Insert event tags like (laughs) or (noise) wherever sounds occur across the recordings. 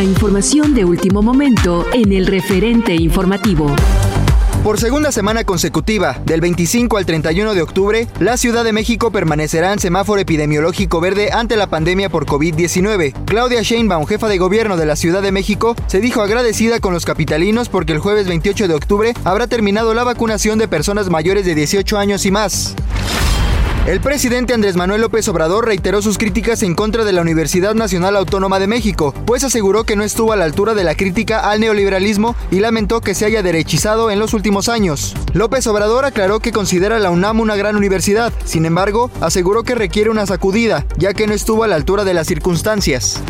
La información de último momento en el referente informativo. Por segunda semana consecutiva, del 25 al 31 de octubre, la Ciudad de México permanecerá en semáforo epidemiológico verde ante la pandemia por COVID-19. Claudia Sheinbaum, jefa de gobierno de la Ciudad de México, se dijo agradecida con los capitalinos porque el jueves 28 de octubre habrá terminado la vacunación de personas mayores de 18 años y más. El presidente Andrés Manuel López Obrador reiteró sus críticas en contra de la Universidad Nacional Autónoma de México, pues aseguró que no estuvo a la altura de la crítica al neoliberalismo y lamentó que se haya derechizado en los últimos años. López Obrador aclaró que considera la UNAM una gran universidad, sin embargo, aseguró que requiere una sacudida, ya que no estuvo a la altura de las circunstancias.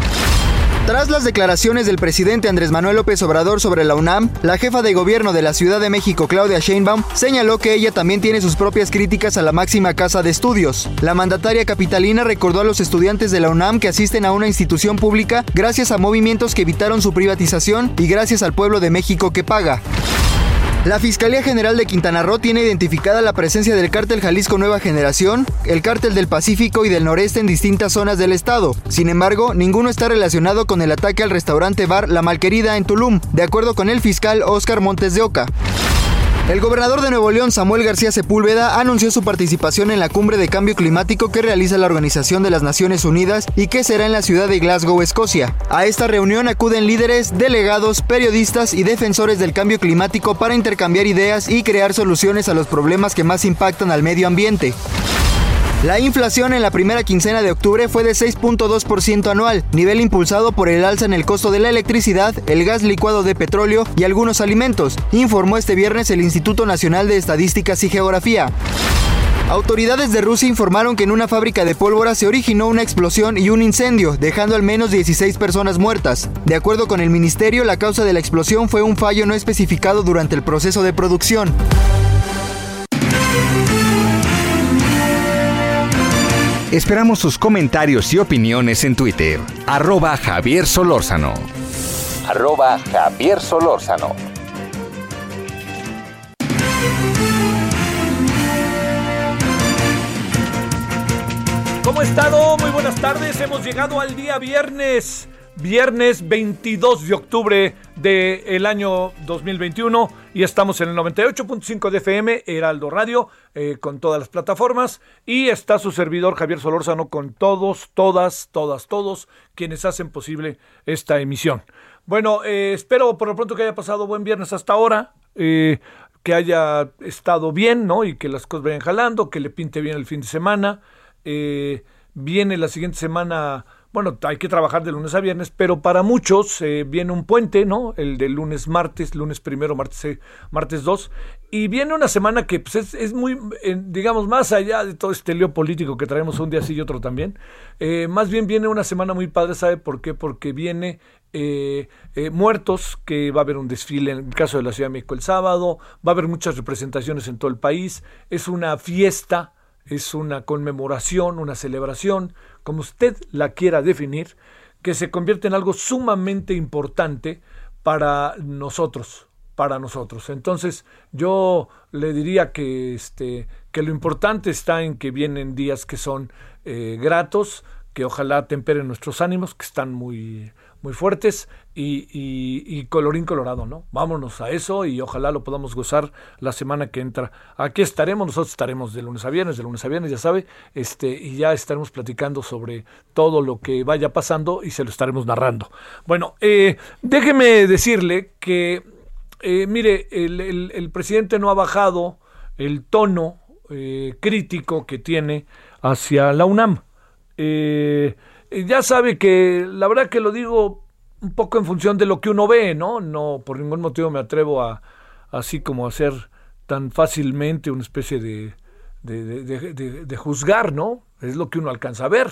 Tras las declaraciones del presidente Andrés Manuel López Obrador sobre la UNAM, la jefa de gobierno de la Ciudad de México, Claudia Sheinbaum, señaló que ella también tiene sus propias críticas a la máxima casa de estudios. La mandataria capitalina recordó a los estudiantes de la UNAM que asisten a una institución pública gracias a movimientos que evitaron su privatización y gracias al pueblo de México que paga. La Fiscalía General de Quintana Roo tiene identificada la presencia del cártel Jalisco Nueva Generación, el cártel del Pacífico y del Noreste en distintas zonas del estado. Sin embargo, ninguno está relacionado con el ataque al restaurante bar La Malquerida en Tulum, de acuerdo con el fiscal Oscar Montes de Oca. El gobernador de Nuevo León, Samuel García Sepúlveda, anunció su participación en la cumbre de cambio climático que realiza la Organización de las Naciones Unidas y que será en la ciudad de Glasgow, Escocia. A esta reunión acuden líderes, delegados, periodistas y defensores del cambio climático para intercambiar ideas y crear soluciones a los problemas que más impactan al medio ambiente. La inflación en la primera quincena de octubre fue de 6.2% anual, nivel impulsado por el alza en el costo de la electricidad, el gas licuado de petróleo y algunos alimentos, informó este viernes el Instituto Nacional de Estadísticas y Geografía. Autoridades de Rusia informaron que en una fábrica de pólvora se originó una explosión y un incendio, dejando al menos 16 personas muertas. De acuerdo con el ministerio, la causa de la explosión fue un fallo no especificado durante el proceso de producción. Esperamos sus comentarios y opiniones en Twitter. Arroba Javier Solórzano. Arroba Javier Solórzano. ¿Cómo ha estado? Muy buenas tardes. Hemos llegado al día viernes. Viernes 22 de octubre del año 2021 y estamos en el 98.5 de FM, Heraldo Radio, eh, con todas las plataformas y está su servidor Javier Solórzano con todos, todas, todas, todos quienes hacen posible esta emisión. Bueno, eh, espero por lo pronto que haya pasado buen viernes hasta ahora, eh, que haya estado bien, ¿no? Y que las cosas vayan jalando, que le pinte bien el fin de semana. viene la siguiente semana bueno, hay que trabajar de lunes a viernes, pero para muchos eh, viene un puente, ¿no? El de lunes, martes, lunes primero, martes, eh, martes dos, y viene una semana que pues, es, muy, digamos, más allá de todo este lío político que traemos un día sí y otro también, eh, más bien viene una semana muy padre, ¿sabe por qué? Porque viene muertos, que va a haber un desfile en el caso de la Ciudad de México el sábado, va a haber muchas representaciones en todo el país, es una fiesta, es una conmemoración, una celebración, como usted la quiera definir, que se convierte en algo sumamente importante para nosotros, para nosotros. Entonces, yo le diría que este que lo importante está en que vienen días que son eh, gratos, que ojalá temperen nuestros ánimos, que están muy muy fuertes y, y, colorín colorado, ¿no? Vámonos a eso y ojalá lo podamos gozar la semana que entra. Aquí estaremos, nosotros estaremos de lunes a viernes, de lunes a viernes, ya sabe, este, y ya estaremos platicando sobre todo lo que vaya pasando y se lo estaremos narrando. Bueno, eh, déjeme decirle que, eh, mire, el, presidente no ha bajado el tono eh, crítico que tiene hacia la UNAM. Ya sabe que la verdad que lo digo un poco en función de lo que uno ve, ¿no? No por ningún motivo me atrevo a así como a hacer tan fácilmente una especie de, de, juzgar, ¿no? Es lo que uno alcanza a ver.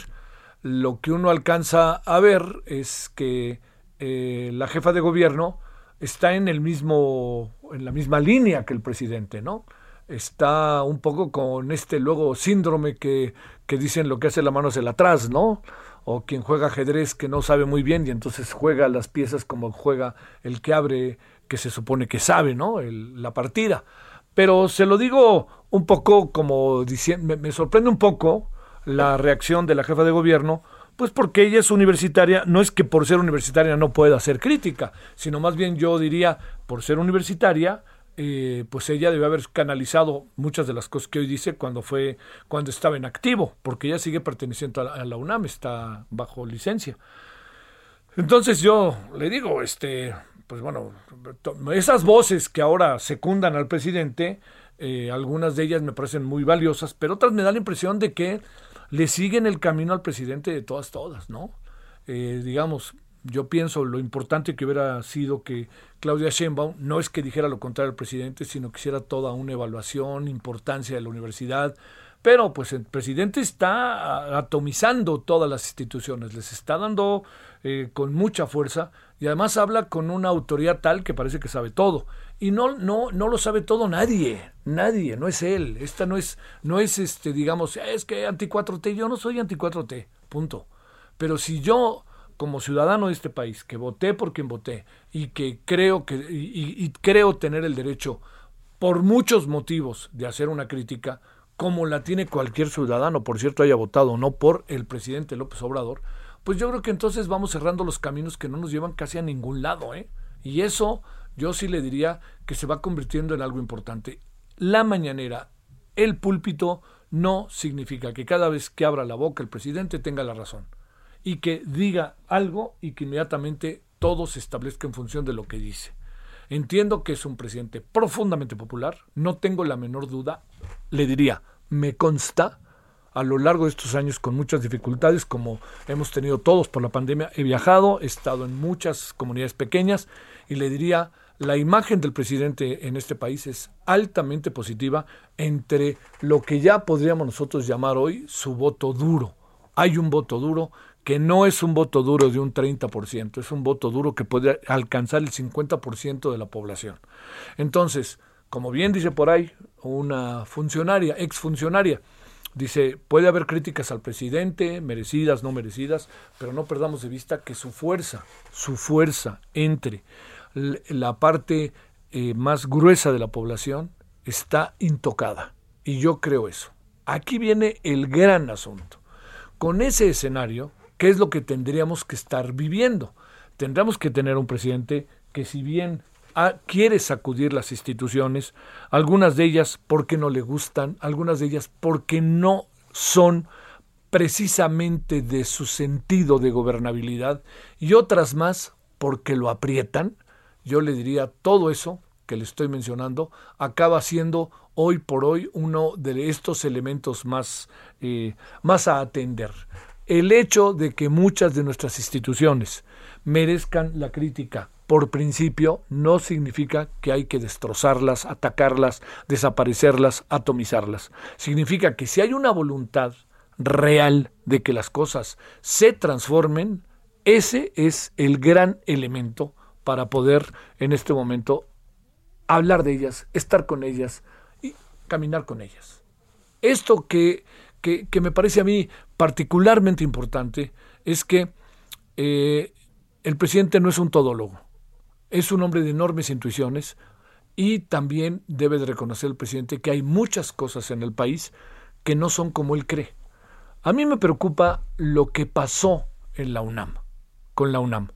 Lo que uno alcanza a ver es que eh, la jefa de gobierno está en el mismo, en la misma línea que el presidente, ¿no? Está un poco con este luego síndrome que, que dicen lo que hace la mano hacia atrás, ¿no? o quien juega ajedrez que no sabe muy bien y entonces juega las piezas como juega el que abre, que se supone que sabe, ¿no? la partida. Pero se lo digo un poco como diciendo, me, sorprende un poco la reacción de la jefa de gobierno, pues porque ella es universitaria, no es que por ser universitaria no pueda hacer crítica, sino más bien yo diría, por ser universitaria, eh, pues ella debe haber canalizado muchas de las cosas que hoy dice cuando fue cuando estaba en activo, porque ella sigue perteneciendo a la, UNAM, está bajo licencia. Entonces yo le digo, este, pues bueno, esas voces que ahora secundan al presidente, eh, algunas de ellas me parecen muy valiosas, pero otras me da la impresión de que le siguen el camino al presidente de todas, todas, ¿no? Eh, digamos, yo pienso lo importante que hubiera sido que Claudia Sheinbaum no es que dijera lo contrario al presidente, sino que hiciera toda una evaluación, importancia de la universidad. Pero pues el presidente está atomizando todas las instituciones, les está dando eh, con mucha fuerza y además habla con una autoridad tal que parece que sabe todo. Y no, no, no lo sabe todo nadie, nadie, no es él. Esta no es, no es este, digamos, es que anti 4T, yo no soy anti 4T, punto. Pero si yo como ciudadano de este país, que voté por quien voté y que creo que y, creo tener el derecho por muchos motivos de hacer una crítica, como la tiene cualquier ciudadano, por cierto, haya votado o no por el presidente López Obrador, pues yo creo que entonces vamos cerrando los caminos que no nos llevan casi a ningún lado, ¿eh? Y eso yo sí le diría que se va convirtiendo en algo importante. La mañanera, el púlpito, no significa que cada vez que abra la boca el presidente tenga la razón y que diga algo y que inmediatamente todo se establezca en función de lo que dice. Entiendo que es un presidente profundamente popular, no tengo la menor duda, le diría, me consta a lo largo de estos años con muchas dificultades, como hemos tenido todos por la pandemia, he viajado, he estado en muchas comunidades pequeñas y le diría, la imagen del presidente en este país es altamente positiva entre lo que ya podríamos nosotros llamar hoy su voto duro. Hay un voto duro que no es un voto duro de un 30%, es un voto duro que puede alcanzar el 50% de la población. Entonces, como bien dice por ahí una funcionaria, exfuncionaria, dice, puede haber críticas al presidente, merecidas, no merecidas, pero no perdamos de vista que su fuerza, su fuerza entre la parte eh, más gruesa de la población está intocada. Y yo creo eso. Aquí viene el gran asunto. Con ese escenario, ¿Qué es lo que tendríamos que estar viviendo? Tendríamos que tener un presidente que si bien quiere sacudir las instituciones, algunas de ellas porque no le gustan, algunas de ellas porque no son precisamente de su sentido de gobernabilidad y otras más porque lo aprietan, yo le diría todo eso que le estoy mencionando acaba siendo hoy por hoy uno de estos elementos más, eh, más a atender el hecho de que muchas de nuestras instituciones merezcan la crítica por principio no significa que hay que destrozarlas, atacarlas, desaparecerlas, atomizarlas. Significa que si hay una voluntad real de que las cosas se transformen, ese es el gran elemento para poder en este momento hablar de ellas, estar con ellas y caminar con ellas. Esto que, que, me parece a mí particularmente importante es que eh, el presidente no es un todólogo, es un hombre de enormes intuiciones y también debe de reconocer el presidente que hay muchas cosas en el país que no son como él cree. A mí me preocupa lo que pasó en la UNAM, con la UNAM.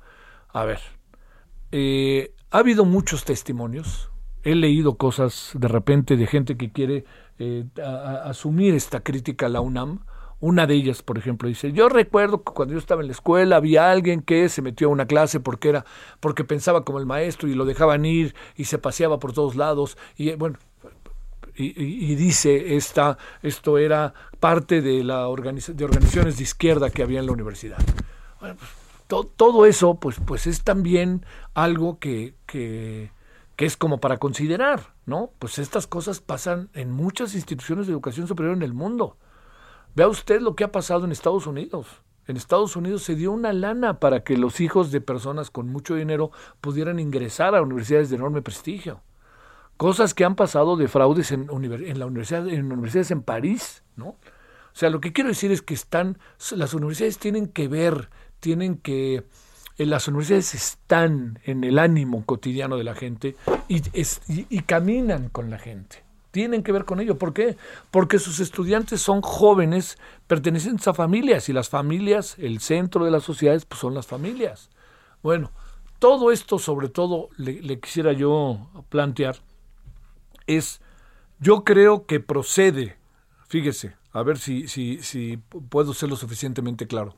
A ver, eh, ha habido muchos testimonios, he leído cosas de repente de gente que quiere eh, asumir esta crítica a la UNAM. Una de ellas, por ejemplo, dice, yo recuerdo que cuando yo estaba en la escuela había alguien que se metió a una clase porque era, porque pensaba como el maestro y lo dejaban ir y se paseaba por todos lados. Y bueno, y, dice esta, esto era parte de la de organizaciones de izquierda que había en la universidad. Bueno, pues, todo eso, pues, pues es también algo que es como para considerar, ¿no? Pues estas cosas pasan en muchas instituciones de educación superior en el mundo. Vea usted lo que ha pasado en Estados Unidos. En Estados Unidos se dio una lana para que los hijos de personas con mucho dinero pudieran ingresar a universidades de enorme prestigio. Cosas que han pasado de fraudes en, en la universidad, en universidades en París, ¿no? O sea, lo que quiero decir es que están, las universidades tienen que ver, tienen que las universidades están en el ánimo cotidiano de la gente y, y, caminan con la gente. Tienen que ver con ello. ¿Por qué? Porque sus estudiantes son jóvenes pertenecientes a familias y las familias, el centro de las sociedades, pues son las familias. Bueno, todo esto sobre todo le, quisiera yo plantear es, yo creo que procede, fíjese, a ver si, si, si puedo ser lo suficientemente claro.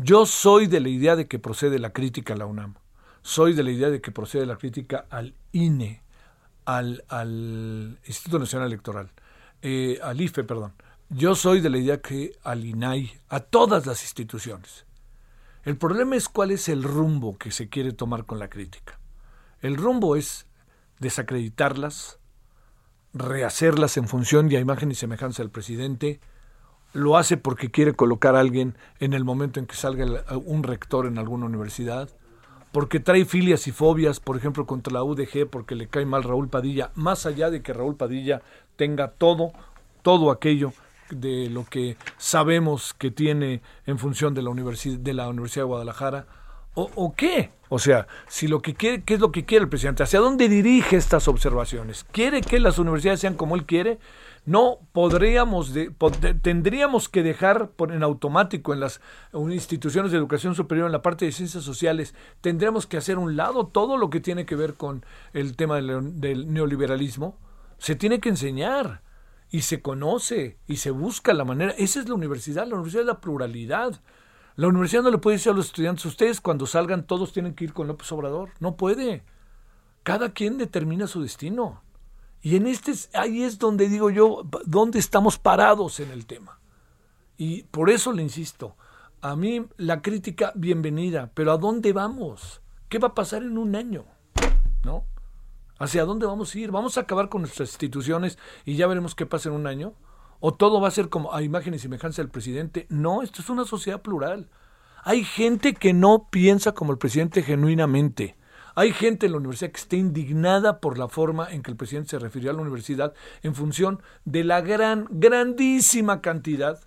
Yo soy de la idea de que procede la crítica a la UNAM. Soy de la idea de que procede la crítica al INE, al, Instituto Nacional Electoral, eh, al IFE, perdón. Yo soy de la idea que al INAI, a todas las instituciones. El problema es cuál es el rumbo que se quiere tomar con la crítica. El rumbo es desacreditarlas, rehacerlas en función y a imagen y semejanza del presidente, lo hace porque quiere colocar a alguien en el momento en que salga un rector en alguna universidad, porque trae filias y fobias, por ejemplo, contra la UDG, porque le cae mal Raúl Padilla, más allá de que Raúl Padilla tenga todo, todo aquello de lo que sabemos que tiene en función de la Universidad de, la Universidad de Guadalajara, o, o qué? O sea, si lo que quiere, ¿qué es lo que quiere el presidente? ¿Hacia dónde dirige estas observaciones? ¿Quiere que las universidades sean como él quiere? No podríamos, tendríamos que dejar por, en automático en las instituciones de educación superior, en la parte de ciencias sociales, tendríamos que hacer un lado todo lo que tiene que ver con el tema del, del neoliberalismo. Se tiene que enseñar y se conoce y se busca la manera. Esa es la universidad, la universidad es la pluralidad. La universidad no le puede decir a los estudiantes, ustedes cuando salgan todos tienen que ir con López Obrador. No puede. Cada quien determina su destino. Y en este, ahí es donde digo yo, dónde estamos parados en el tema. Y por eso le insisto, a mí la crítica, bienvenida, pero ¿a dónde vamos? ¿Qué va a pasar en un año? ¿No? ¿Hacia dónde vamos a ir? ¿Vamos a acabar con nuestras instituciones y ya veremos qué pasa en un año? ¿O todo va a ser como a imagen y semejanza del presidente? No, esto es una sociedad plural. Hay gente que no piensa como el presidente genuinamente. Hay gente en la universidad que está indignada por la forma en que el presidente se refirió a la universidad en función de la gran, grandísima cantidad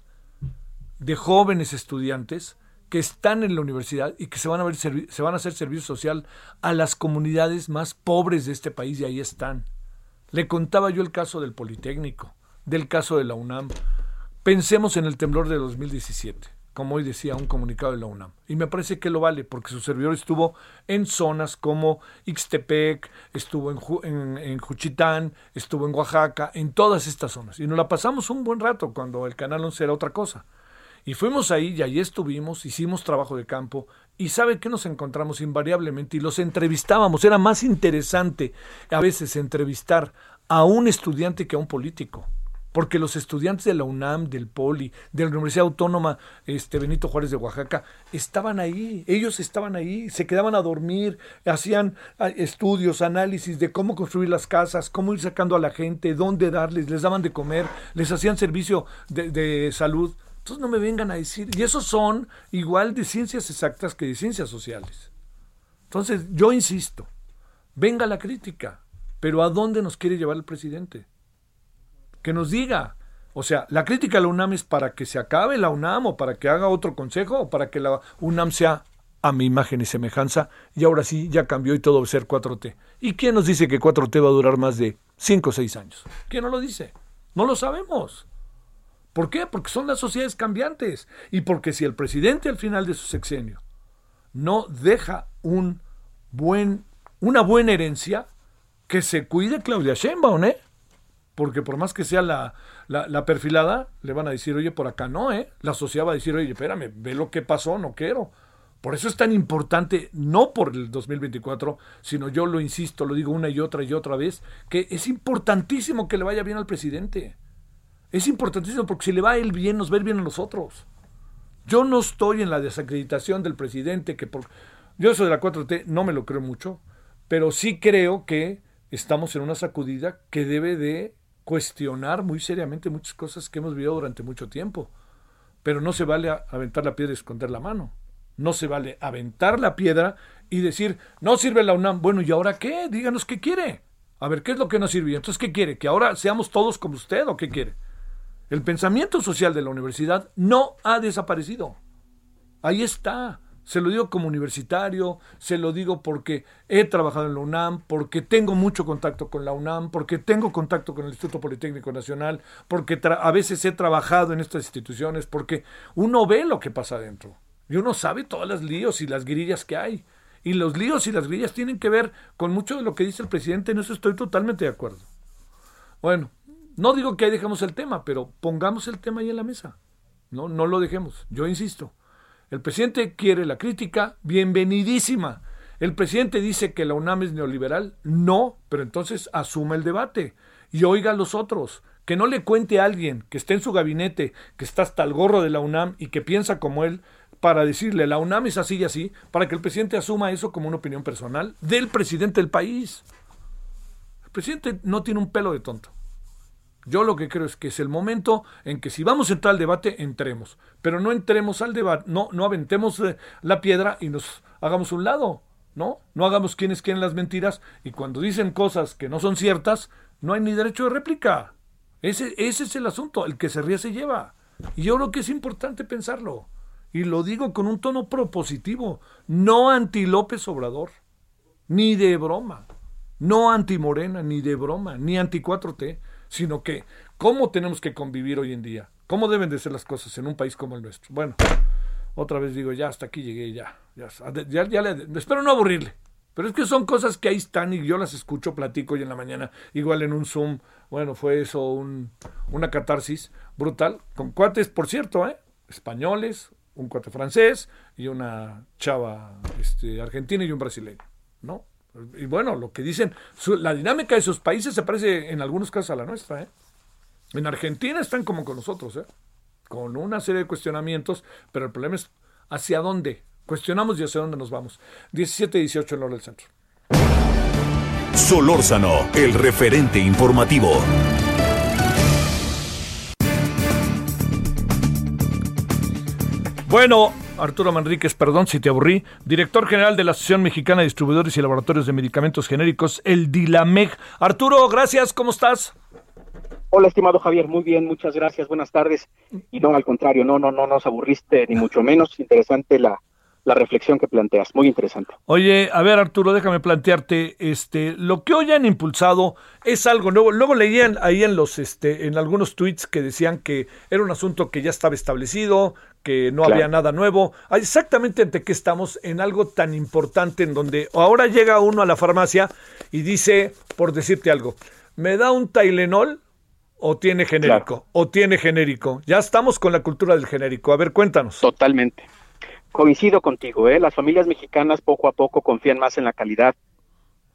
de jóvenes estudiantes que están en la universidad y que se van a se van a hacer servicio social a las comunidades más pobres de este país y ahí están. Le contaba yo el caso del Politécnico, del caso de la UNAM. Pensemos en el temblor de 2017 como hoy decía un comunicado de la UNAM. Y me parece que lo vale, porque su servidor estuvo en zonas como Ixtepec, estuvo en, en, Juchitán, estuvo en Oaxaca, en todas estas zonas. Y nos la pasamos un buen rato cuando el Canal 11 era otra cosa. Y fuimos ahí y ahí estuvimos, hicimos trabajo de campo y sabe que nos encontramos invariablemente y los entrevistábamos. Era más interesante a veces entrevistar a un estudiante que a un político. Porque los estudiantes de la UNAM, del POLI, de la Universidad Autónoma este, Benito Juárez de Oaxaca, estaban ahí, ellos estaban ahí, se quedaban a dormir, hacían ah, estudios, análisis de cómo construir las casas, cómo ir sacando a la gente, dónde darles, les daban de comer, les hacían servicio de, de salud. Entonces no me vengan a decir, y esos son igual de ciencias exactas que de ciencias sociales. Entonces yo insisto, venga la crítica, pero ¿a dónde nos quiere llevar el presidente? Que nos diga. O sea, la crítica a la UNAM es para que se acabe la UNAM o para que haga otro consejo o para que la UNAM sea a mi imagen y semejanza y ahora sí ya cambió y todo va a ser 4T. ¿Y quién nos dice que 4T va a durar más de 5 o 6 años? ¿Quién no lo dice? No lo sabemos. ¿Por qué? Porque son las sociedades cambiantes y porque si el presidente al final de su sexenio no deja un buen, una buena herencia, que se cuide Claudia Sheinbaum, ¿eh? Porque por más que sea la, la, perfilada, le van a decir, oye, por acá no, ¿eh? La sociedad va a decir, oye, espérame, ve lo que pasó, no quiero. Por eso es tan importante, no por el 2024, sino yo lo insisto, lo digo una y otra y otra vez, que es importantísimo que le vaya bien al presidente. Es importantísimo porque si le va a él bien, nos va a bien a nosotros. Yo no estoy en la desacreditación del presidente, que por... Yo eso de la 4T no me lo creo mucho, pero sí creo que estamos en una sacudida que debe de cuestionar muy seriamente muchas cosas que hemos vivido durante mucho tiempo. Pero no se vale aventar la piedra y esconder la mano. No se vale aventar la piedra y decir, no sirve la UNAM. Bueno, ¿y ahora qué? Díganos qué quiere. A ver, ¿qué es lo que no sirve? Entonces, ¿qué quiere? ¿Que ahora seamos todos como usted o qué quiere? El pensamiento social de la universidad no ha desaparecido. Ahí está. Se lo digo como universitario, se lo digo porque he trabajado en la UNAM, porque tengo mucho contacto con la UNAM, porque tengo contacto con el Instituto Politécnico Nacional, porque a veces he trabajado en estas instituciones, porque uno ve lo que pasa adentro y uno sabe todas las líos y las grillas que hay. Y los líos y las grillas tienen que ver con mucho de lo que dice el presidente, en eso estoy totalmente de acuerdo. Bueno, no digo que ahí dejemos el tema, pero pongamos el tema ahí en la mesa. No, no lo dejemos. Yo insisto. El presidente quiere la crítica, bienvenidísima. El presidente dice que la UNAM es neoliberal, no, pero entonces asuma el debate y oiga a los otros. Que no le cuente a alguien que esté en su gabinete, que está hasta el gorro de la UNAM y que piensa como él, para decirle la UNAM es así y así, para que el presidente asuma eso como una opinión personal del presidente del país. El presidente no tiene un pelo de tonto. Yo lo que creo es que es el momento en que si vamos a entrar al debate, entremos. Pero no entremos al debate, no, no aventemos eh, la piedra y nos hagamos un lado, ¿no? No hagamos quienes quieren las mentiras y cuando dicen cosas que no son ciertas, no hay ni derecho de réplica. Ese, ese es el asunto, el que se ríe se lleva. Y yo creo que es importante pensarlo. Y lo digo con un tono propositivo, no anti López Obrador, ni de broma, no anti Morena, ni de broma, ni anti 4T sino que cómo tenemos que convivir hoy en día, cómo deben de ser las cosas en un país como el nuestro. Bueno, otra vez digo, ya hasta aquí llegué, ya, ya, ya, le, espero no aburrirle. Pero es que son cosas que ahí están y yo las escucho, platico hoy en la mañana, igual en un Zoom. Bueno, fue eso un, una catarsis brutal, con cuates, por cierto, ¿eh? españoles, un cuate francés y una chava este, argentina y un brasileño, ¿no? Y bueno, lo que dicen, la dinámica de sus países se parece en algunos casos a la nuestra. ¿eh? En Argentina están como con nosotros, ¿eh? con una serie de cuestionamientos, pero el problema es hacia dónde. Cuestionamos y hacia dónde nos vamos. 17-18 en hora del centro. Solórzano, el referente informativo. Bueno, Arturo Manríquez, perdón si te aburrí, director general de la Asociación Mexicana de Distribuidores y Laboratorios de Medicamentos Genéricos, el DILAMEG. Arturo, gracias, ¿cómo estás? Hola, estimado Javier, muy bien, muchas gracias, buenas tardes. Y no, al contrario, no, no, no nos aburriste, ni mucho menos. Interesante la, la reflexión que planteas, muy interesante. Oye, a ver Arturo, déjame plantearte, este, lo que hoy han impulsado es algo nuevo. Luego leían ahí en los, este, en algunos tweets que decían que era un asunto que ya estaba establecido, que no había nada nuevo. Exactamente ante qué estamos en algo tan importante en donde ahora llega uno a la farmacia y dice, por decirte algo, me da un Tylenol o tiene genérico, o tiene genérico. Ya estamos con la cultura del genérico. A ver, cuéntanos. Totalmente. Coincido contigo, ¿eh? Las familias mexicanas poco a poco confían más en la calidad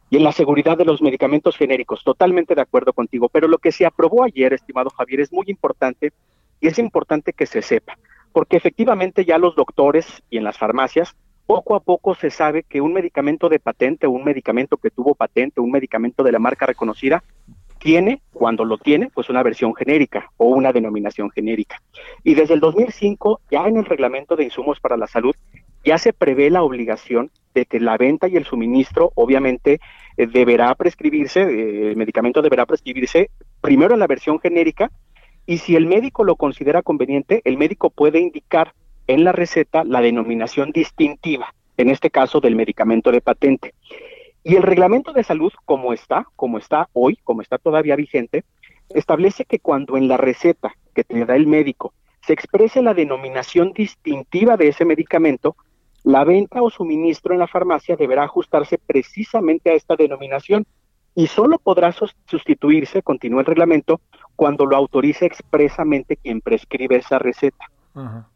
y en la seguridad de los medicamentos genéricos. Totalmente de acuerdo contigo, pero lo que se aprobó ayer, estimado Javier, es muy importante y es importante que se sepa, porque efectivamente ya los doctores y en las farmacias poco a poco se sabe que un medicamento de patente, un medicamento que tuvo patente, un medicamento de la marca reconocida, tiene, cuando lo tiene, pues una versión genérica o una denominación genérica. Y desde el 2005, ya en el reglamento de insumos para la salud, ya se prevé la obligación de que la venta y el suministro, obviamente, eh, deberá prescribirse, eh, el medicamento deberá prescribirse primero en la versión genérica y si el médico lo considera conveniente, el médico puede indicar en la receta la denominación distintiva, en este caso del medicamento de patente. Y el reglamento de salud, como está, como está hoy, como está todavía vigente, establece que cuando en la receta que te da el médico se exprese la denominación distintiva de ese medicamento, la venta o suministro en la farmacia deberá ajustarse precisamente a esta denominación y solo podrá sustituirse, continúa el reglamento, cuando lo autorice expresamente quien prescribe esa receta.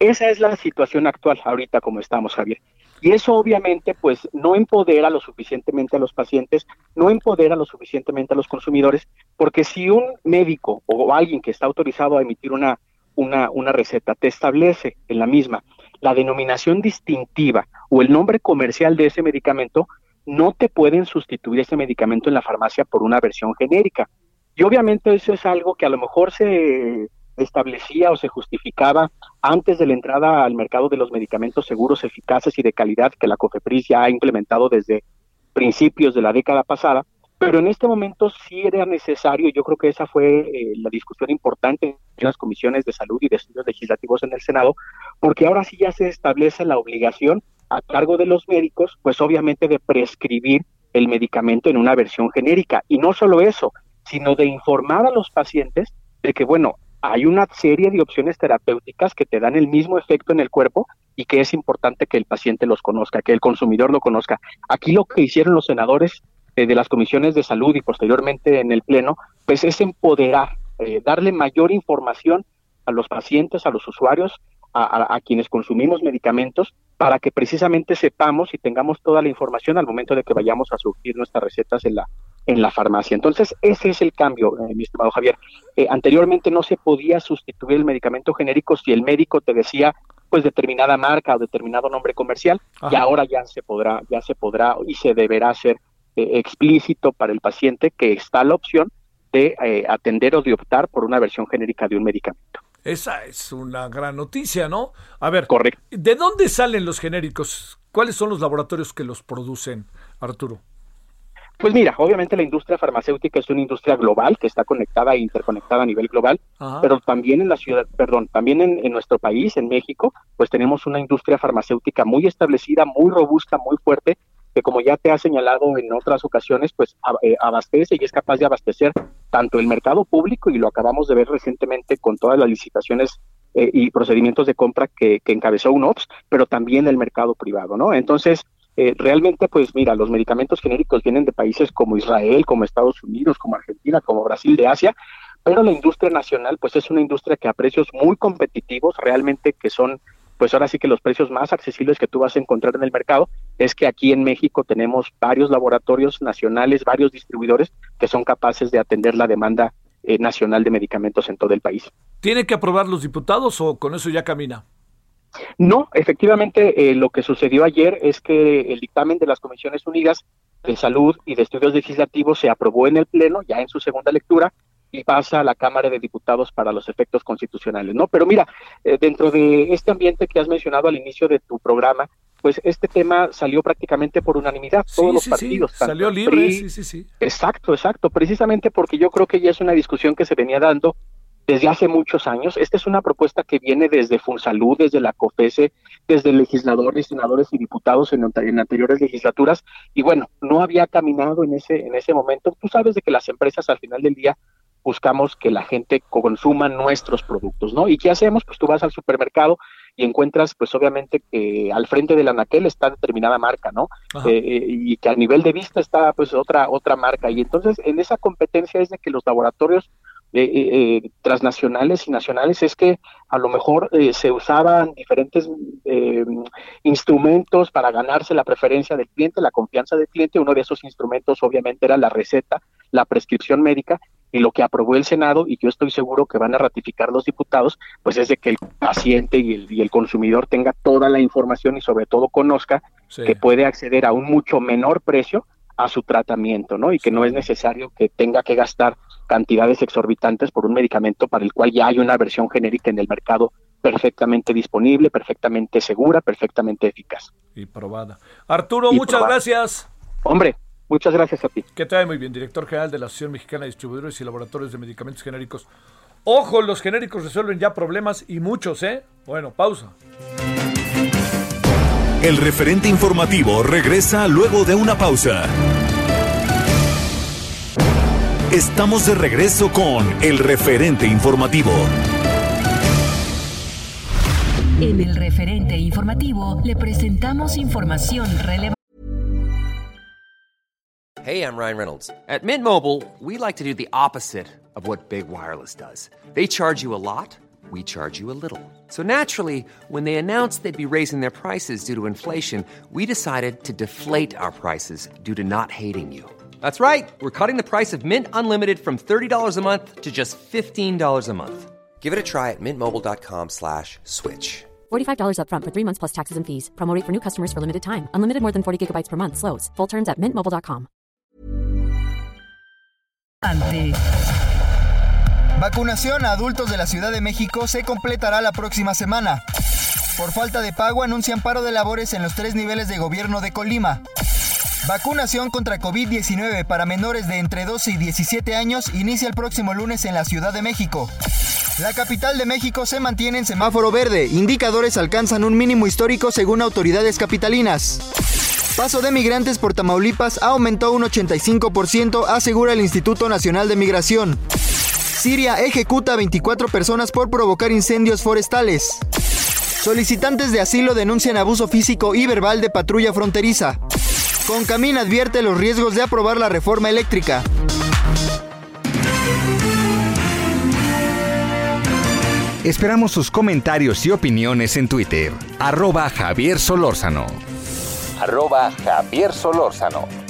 Esa es la situación actual ahorita como estamos, Javier. Y eso obviamente pues no empodera lo suficientemente a los pacientes, no empodera lo suficientemente a los consumidores, porque si un médico o alguien que está autorizado a emitir una, una, una receta te establece en la misma la denominación distintiva o el nombre comercial de ese medicamento, no te pueden sustituir ese medicamento en la farmacia por una versión genérica. Y obviamente eso es algo que a lo mejor se establecía o se justificaba antes de la entrada al mercado de los medicamentos seguros, eficaces y de calidad que la COFEPRIS ya ha implementado desde principios de la década pasada, pero en este momento sí era necesario, yo creo que esa fue eh, la discusión importante en las comisiones de salud y de estudios legislativos en el Senado, porque ahora sí ya se establece la obligación a cargo de los médicos, pues obviamente de prescribir el medicamento en una versión genérica. Y no solo eso, sino de informar a los pacientes de que, bueno, hay una serie de opciones terapéuticas que te dan el mismo efecto en el cuerpo y que es importante que el paciente los conozca, que el consumidor lo conozca. Aquí lo que hicieron los senadores eh, de las comisiones de salud y posteriormente en el Pleno, pues es empoderar, eh, darle mayor información a los pacientes, a los usuarios, a, a, quienes consumimos medicamentos, para que precisamente sepamos y tengamos toda la información al momento de que vayamos a surgir nuestras recetas en la, en la farmacia. Entonces, ese es el cambio, eh, mi estimado Javier. Eh, anteriormente no se podía sustituir el medicamento genérico si el médico te decía pues determinada marca o determinado nombre comercial y ahora ya se podrá ya se podrá y se deberá hacer eh, explícito para el paciente que está la opción de atender o de optar por una versión genérica de un medicamento. Esa es una gran noticia, ¿no? A ver, Correcto. ¿de dónde salen los genéricos? ¿Cuáles son los laboratorios que los producen, Arturo? Pues mira, obviamente la industria farmacéutica es una industria global que está conectada e interconectada a nivel global, pero también en la ciudad, perdón, también en, nuestro país, en México, pues tenemos una industria farmacéutica muy establecida, muy robusta, muy fuerte, que como ya te ha señalado en otras ocasiones, pues eh, abastece y es capaz de abastecer tanto el mercado público, y lo acabamos de ver recientemente con todas las licitaciones eh, y procedimientos de compra que, que encabezó UNOPS, pero también el mercado privado, ¿no? Entonces, eh, realmente, pues mira, los medicamentos genéricos vienen de países como Israel, como Estados Unidos, como Argentina, como Brasil de Asia, pero la industria nacional, pues es una industria que a precios muy competitivos, realmente que son, pues ahora sí que los precios más accesibles que tú vas a encontrar en el mercado, es que aquí en México tenemos varios laboratorios nacionales, varios distribuidores que son capaces de atender la demanda eh, nacional de medicamentos en todo el país. ¿Tiene que aprobar los diputados o con eso ya camina? No, efectivamente, eh, lo que sucedió ayer es que el dictamen de las Comisiones Unidas de Salud y de Estudios Legislativos se aprobó en el Pleno, ya en su segunda lectura, y pasa a la Cámara de Diputados para los efectos constitucionales, ¿no? Pero mira, eh, dentro de este ambiente que has mencionado al inicio de tu programa, pues este tema salió prácticamente por unanimidad, todos los partidos. salió libre, sí, sí, sí. Exacto, exacto, precisamente porque yo creo que ya es una discusión que se venía dando desde hace muchos años. Esta es una propuesta que viene desde Funsalud, desde la COFESE, desde legisladores, senadores y diputados en, anteriores legislaturas. Y bueno, no había caminado en ese, en ese momento. Tú sabes de que las empresas al final del día buscamos que la gente consuma nuestros productos, ¿no? ¿Y qué hacemos? Pues tú vas al supermercado y encuentras, pues obviamente que al frente del anaquel está determinada marca, ¿no? Eh, eh, y que a nivel de vista está, pues otra otra marca. Y entonces en esa competencia es de que los laboratorios eh, eh, transnacionales y nacionales es que a lo mejor se usaban diferentes instrumentos para ganarse la preferencia del cliente, la confianza del cliente. Uno de esos instrumentos obviamente era la receta, la prescripción médica y lo que aprobó el Senado, y yo estoy seguro que van a ratificar los diputados, pues es de que el paciente y el, y el consumidor tenga toda la información y sobre todo conozca que puede acceder a un mucho menor precio a su tratamiento, ¿no? Y que no es necesario que tenga que gastar cantidades exorbitantes por un medicamento para el cual ya hay una versión genérica en el mercado perfectamente disponible, perfectamente segura, perfectamente eficaz. Y probada. Arturo, muchas gracias. Hombre, Muchas gracias a ti. Que te muy bien, director general de la Asociación Mexicana de Distribuidores y Laboratorios de Medicamentos Genéricos. Ojo, los genéricos resuelven ya problemas y muchos, ¿eh? Bueno, pausa. El referente informativo regresa luego de una pausa. Estamos de regreso con el referente informativo. En el referente informativo le presentamos información relevante. Hey, I'm Ryan Reynolds. At Mint Mobile, we like to do the opposite of what Big Wireless does. They charge you a lot, we charge you a little. So naturally, when they announced they'd be raising their prices due to inflation, we decided to deflate our prices due to not hating you. That's right. We're cutting the price of Mint Unlimited from $30 a month to just $15 a month. Give it a try at mintmobile.com slash switch. $45 upfront for three months plus taxes and fees. Promote for new customers for limited time. Unlimited more than 40 gigabytes per month. Slows. Full terms at mintmobile.com. Vacunación a adultos de la Ciudad de México se completará la próxima semana. Por falta de pago anuncian paro de labores en los tres niveles de gobierno de Colima. Vacunación contra COVID-19 para menores de entre 12 y 17 años inicia el próximo lunes en la Ciudad de México. La capital de México se mantiene en semáforo verde. Indicadores alcanzan un mínimo histórico según autoridades capitalinas. Paso de migrantes por Tamaulipas aumentó un 85%, asegura el Instituto Nacional de Migración. Siria ejecuta a 24 personas por provocar incendios forestales. Solicitantes de asilo denuncian abuso físico y verbal de patrulla fronteriza. Concamín advierte los riesgos de aprobar la reforma eléctrica. Esperamos sus comentarios y opiniones en Twitter. Arroba Javier Solórzano. Arroba Javier Solórzano.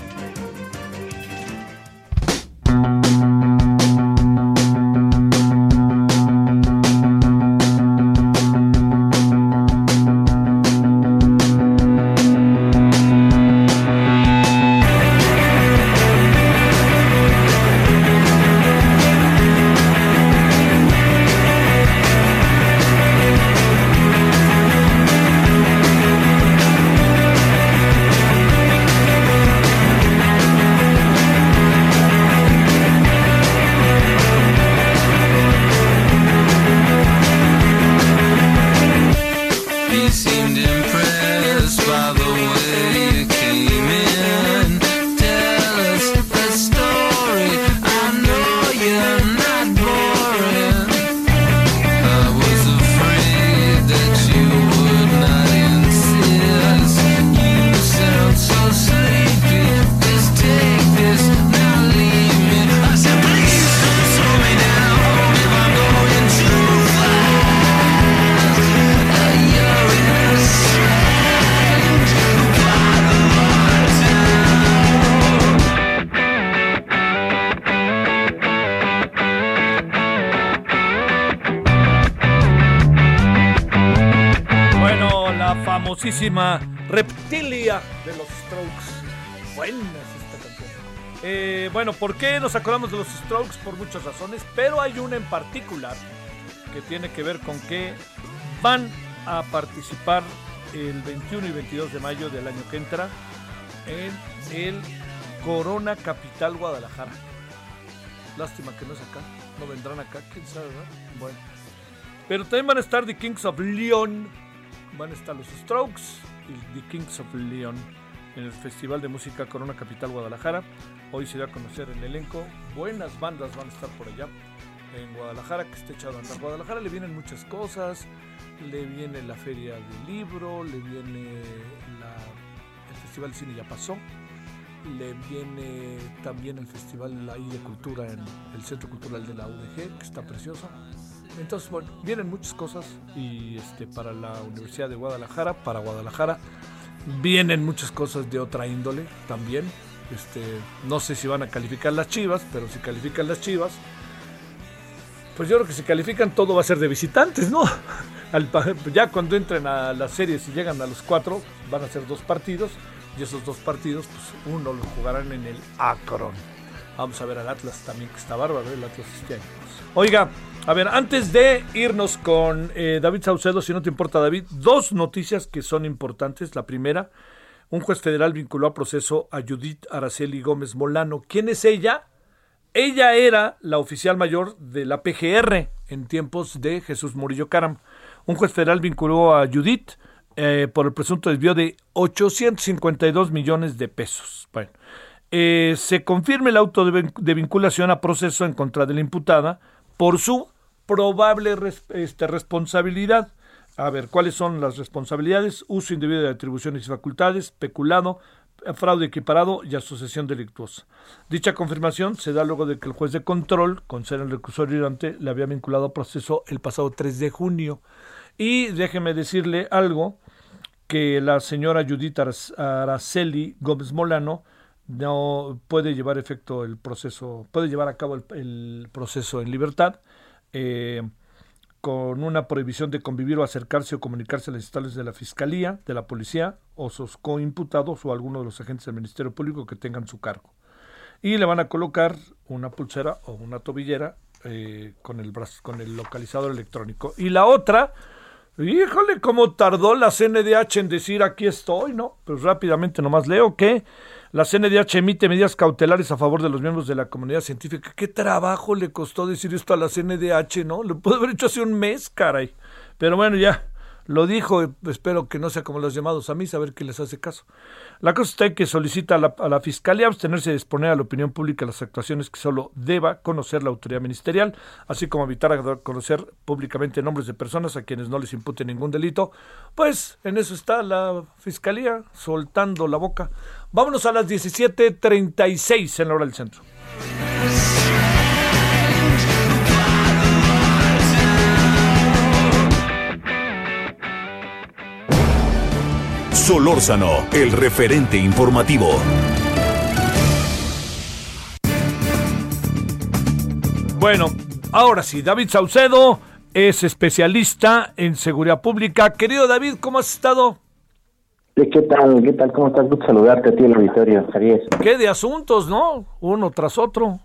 Bueno, ¿por qué nos acordamos de los Strokes? Por muchas razones, pero hay una en particular que tiene que ver con que van a participar el 21 y 22 de mayo del año que entra en el Corona Capital Guadalajara. Lástima que no es acá, no vendrán acá, quién sabe, ¿verdad? Bueno. Pero también van a estar The Kings of Leon, van a estar los Strokes, The Kings of Leon en el Festival de Música Corona Capital Guadalajara. Hoy se da a conocer el elenco. Buenas bandas van a estar por allá en Guadalajara, que está echado a andar. Guadalajara le vienen muchas cosas. Le viene la Feria del Libro, le viene el Festival de Cine ya pasó. le viene también el festival ahí de cultura en el Centro Cultural de la UDG, que está precioso. Entonces, bueno, vienen muchas cosas y este para la Universidad de Guadalajara, para Guadalajara, vienen muchas cosas de otra índole también. Este, no sé si van a calificar las Chivas, pero si califican las Chivas, pues yo creo que si califican todo va a ser de visitantes, ¿no? (laughs) ya cuando entren a las series y llegan a los cuatro, van a ser dos partidos y esos dos partidos, pues uno lo jugarán en el Akron. Vamos a ver al Atlas también, que está bárbaro el Atlas este año. Oiga, a ver, antes de irnos con eh, David Saucedo, si no te importa, David, dos noticias que son importantes. La primera, un juez federal vinculó a proceso a Judith Araceli Gómez Molano. ¿Quién es ella? Ella era la oficial mayor de la PGR en tiempos de Jesús Murillo Caram. Un juez federal vinculó a Judith eh, por el presunto desvío de 852 millones de pesos. Bueno, eh, se confirma el auto de, vinculación a proceso en contra de la imputada por su probable este, responsabilidad. A ver, ¿cuáles son las responsabilidades? Uso indebido de atribuciones y facultades, peculado, fraude equiparado y asociación delictuosa. Dicha confirmación se da luego de que el juez de control, con ser el recursorio durante, le había vinculado a proceso el pasado 3 de junio. Y déjeme decirle algo, que la señora Judith Araceli Gómez Molano no puede llevar efecto el proceso, puede llevar a cabo el, proceso en libertad, eh, con una prohibición de convivir o acercarse o comunicarse a las instalaciones de la Fiscalía, de la Policía, o sus coimputados o alguno de los agentes del Ministerio Público que tengan su cargo. Y le van a colocar una pulsera o una tobillera eh, con, el, con el localizador electrónico. Y la otra, híjole, cómo tardó la CNDH en decir aquí estoy, ¿no? Pues rápidamente nomás leo que la CNDH emite medidas cautelares a favor de los miembros de la comunidad científica. ¿Qué trabajo le costó decir esto a la CNDH, no? Lo puede haber hecho hace un mes, caray. Pero bueno, ya, lo dijo, espero que no sea como los llamados a mí, saber qué les hace caso. La cosa está en que solicita a la, a la, Fiscalía abstenerse de exponer a la opinión pública las actuaciones que solo deba conocer la autoridad ministerial, así como evitar conocer públicamente nombres de personas a quienes no les impute ningún delito. Pues en eso está la Fiscalía, soltando la boca. Vámonos a las 17.36 en la hora del centro. Solórzano, el referente informativo. Bueno, ahora sí, David Saucedo es especialista en seguridad pública. Querido David, ¿cómo has estado? ¿Qué tal? ¿Qué tal? ¿Cómo estás? Gusto saludarte a ti, el auditorio, Javier. ¿Qué de asuntos, no? Uno tras otro.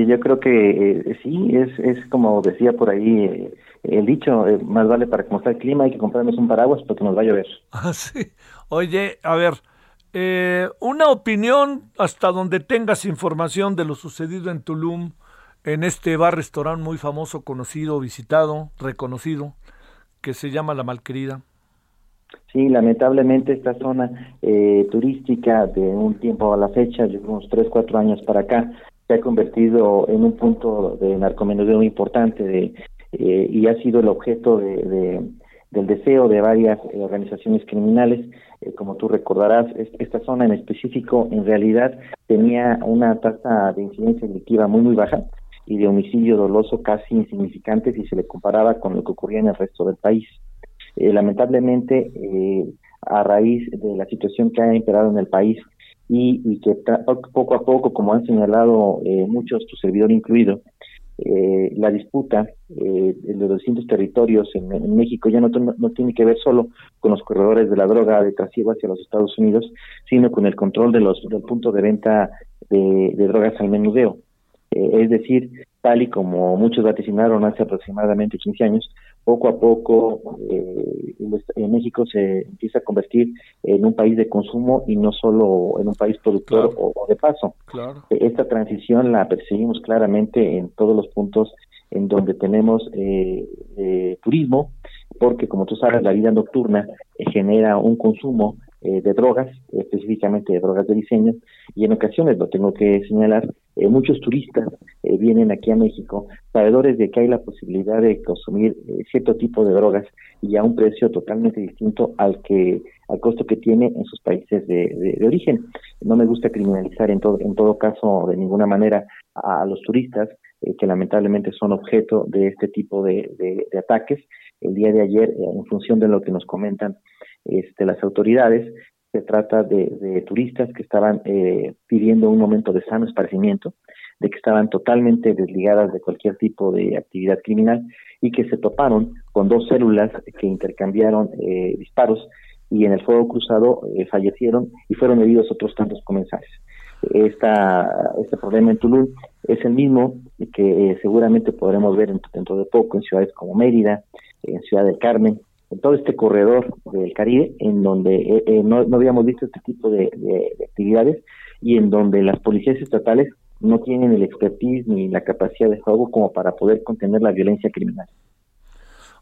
Eh, yo creo que eh, sí, es, es como decía por ahí eh, el dicho, eh, más vale para cómo está el clima hay que comprarnos un paraguas porque nos va a llover. (laughs) Ah, sí. Oye, a ver, eh, una opinión hasta donde tengas información de lo sucedido en Tulum, en este bar-restaurante muy famoso, conocido, visitado, reconocido, que se llama La Malquerida. Sí, lamentablemente esta zona eh, turística de un tiempo a la fecha, de unos 3, 4 años para acá, se ha convertido en un punto de narcomenudeo muy importante, de eh, y ha sido el objeto de, del deseo de varias eh, organizaciones criminales. Eh, como tú recordarás, esta zona en específico en realidad tenía una tasa de incidencia delictiva muy, muy baja y de homicidio doloso casi insignificante si se le comparaba con lo que ocurría en el resto del país. lamentablemente, a raíz de la situación que ha imperado en el país y, y que poco a poco, como han señalado muchos, tu servidor incluido, eh, la disputa eh, de los distintos territorios en, México ya no, no, tiene que ver solo con los corredores de la droga de trasiego hacia los Estados Unidos, sino con el control de los, del punto de venta de, drogas al menudeo. Eh, es decir, tal y como muchos vaticinaron hace aproximadamente 15 años, poco a poco eh, México se empieza a convertir en un país de consumo y no solo en un país productor o, de paso. Eh, esta transición la perseguimos claramente en todos los puntos en donde tenemos eh, eh turismo, porque como tú sabes, la vida nocturna genera un consumo eh, de drogas, específicamente de drogas de diseño, y en ocasiones, lo tengo que señalar, eh, muchos turistas eh, vienen aquí a México sabedores de que hay la posibilidad de consumir cierto tipo de drogas y a un precio totalmente distinto al que al costo que tiene en sus países de, origen. No me gusta criminalizar en todo, en todo caso de ninguna manera a, los turistas eh, que lamentablemente son objeto de este tipo de, ataques. El día de ayer, eh, en función de lo que nos comentan este, las autoridades, se trata de, turistas que estaban eh, pidiendo un momento de sano esparcimiento, de que estaban totalmente desligadas de cualquier tipo de actividad criminal y que se toparon con dos células que intercambiaron eh, disparos y en el fuego cruzado eh, fallecieron y fueron heridos otros tantos comensales. Esta, este problema en Tulum es el mismo que seguramente podremos ver dentro de poco en ciudades como Mérida, en Ciudad del Carmen, en todo este corredor del Caribe, en donde eh, eh, no, habíamos visto este tipo de, actividades y en donde las policías estatales no tienen el expertise ni la capacidad de juego como para poder contener la violencia criminal.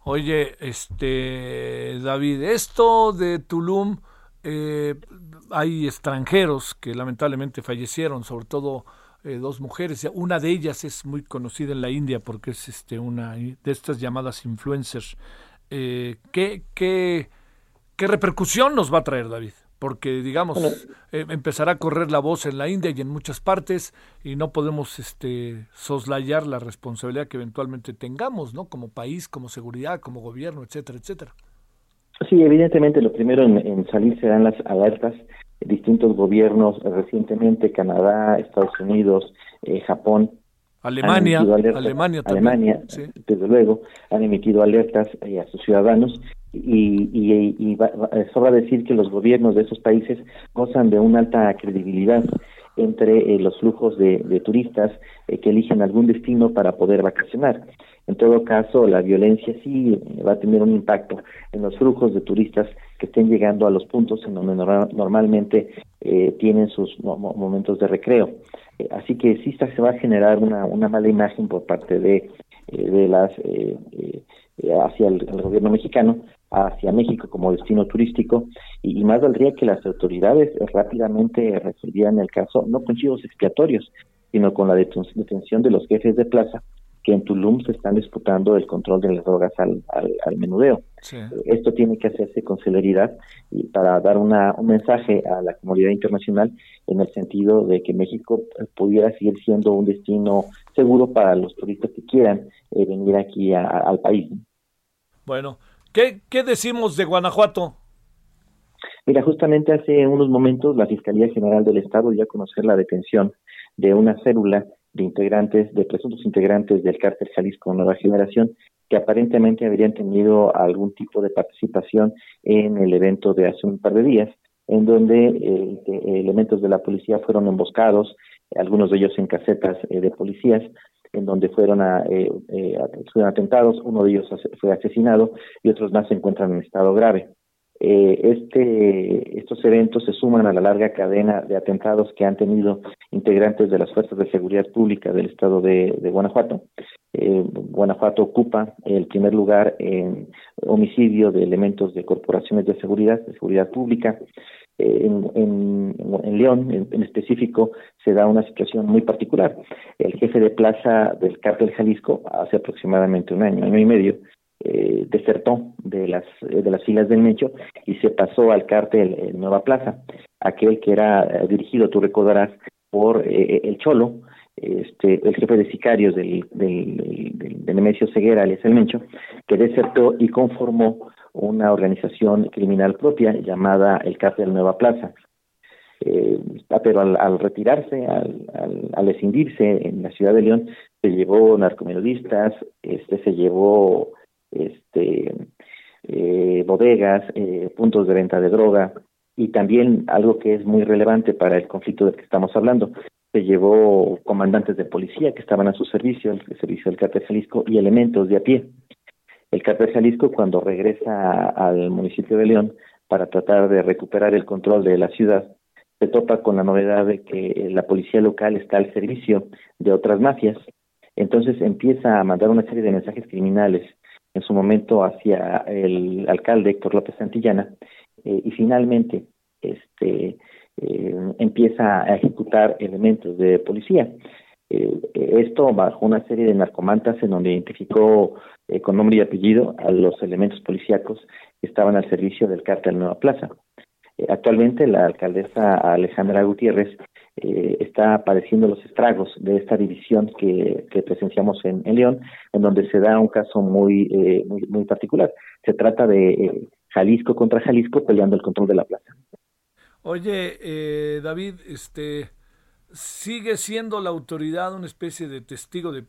Oye, este David, esto de Tulum, eh, hay extranjeros que lamentablemente fallecieron, sobre todo dos mujeres. Una de ellas es muy conocida en la India porque es este una de estas llamadas influencers eh, ¿qué, qué, qué repercusión nos va a traer, David? Porque, digamos, eh, empezará a correr la voz en la India y en muchas partes y no podemos este, soslayar la responsabilidad que eventualmente tengamos, ¿no? Como país, como seguridad, como gobierno, etcétera, etcétera. Sí, evidentemente lo primero en, salir serán las alertas. Distintos gobiernos recientemente, Canadá, Estados Unidos, eh, Japón, Alemania, Alemania, Alemania desde luego, han emitido alertas eh, a sus ciudadanos y, y, sobra decir que los gobiernos de esos países gozan de una alta credibilidad entre eh, los flujos de, turistas eh, que eligen algún destino para poder vacacionar. En todo caso, la violencia sí va a tener un impacto en los flujos de turistas que estén llegando a los puntos en donde normalmente tienen sus momentos de recreo. Eh, así que sí se va a generar una, mala imagen por parte de, eh, de las eh, hacia el, gobierno mexicano, hacia México como destino turístico, y, más valdría que las autoridades rápidamente resolvieran el caso, no con chivos expiatorios, sino con la detención de los jefes de plaza que en Tulum se están disputando el control de las drogas al, al, menudeo. Esto tiene que hacerse con celeridad y para dar una, un mensaje a la comunidad internacional en el sentido de que México eh, pudiera seguir siendo un destino seguro para los turistas que quieran eh, venir aquí al país. Bueno, ¿qué, ¿qué decimos de Guanajuato? Mira, justamente hace unos momentos la Fiscalía General del Estado dio a conocer la detención de una célula de integrantes, de presuntos integrantes del cártel Jalisco Nueva Generación, que aparentemente habrían tenido algún tipo de participación en el evento de hace un par de días, en donde eh, elementos de la policía fueron emboscados, algunos de ellos en casetas eh, de policías, en donde fueron, a, eh, fueron atentados, uno de ellos fue asesinado y otros más se encuentran en estado grave. Eh, este, estos eventos se suman a la larga cadena de atentados que han tenido integrantes de las fuerzas de seguridad pública del estado de, Guanajuato. Eh, Guanajuato ocupa el primer lugar en homicidio de elementos de corporaciones de seguridad, de seguridad pública. Eh, en, León, en, específico, se da una situación muy particular. El jefe de plaza del cártel Jalisco, hace aproximadamente un año, año y medio, eh, desertó de las eh, filas del Mecho y se pasó al cártel eh, Nueva Plaza, aquel que era eh, dirigido, tú recordarás, por el Cholo, este, el jefe de sicarios del, del, del, Nemesio Ceguera, alias el Mencho, que desertó y conformó una organización criminal propia llamada el Cártel Nueva Plaza. Eh, pero al, retirarse, al, al, al, escindirse en la ciudad de León, se llevó narcomenudistas, este, se llevó este, eh, bodegas, eh, puntos de venta de droga y también algo que es muy relevante para el conflicto del que estamos hablando. Se llevó comandantes de policía que estaban a su servicio, el servicio del cártel Jalisco y elementos de a pie. El cártel Jalisco cuando regresa al municipio de León para tratar de recuperar el control de la ciudad, se topa con la novedad de que la policía local está al servicio de otras mafias. Entonces empieza a mandar una serie de mensajes criminales en su momento hacia el alcalde Héctor López Santillana eh, y finalmente este eh, empieza a ejecutar elementos de policía. Eh, esto bajo una serie de narcomantas en donde identificó con nombre y apellido a los elementos policíacos que estaban al servicio del cártel Nueva Plaza. actualmente la alcaldesa Alejandra Gutiérrez está padeciendo los estragos de esta división que, presenciamos en, León, en donde se da un caso muy, muy, muy particular. Se trata de Jalisco contra Jalisco peleando el control de la plaza. Oye, eh, David, este, ¿sigue siendo la autoridad una especie de testigo de,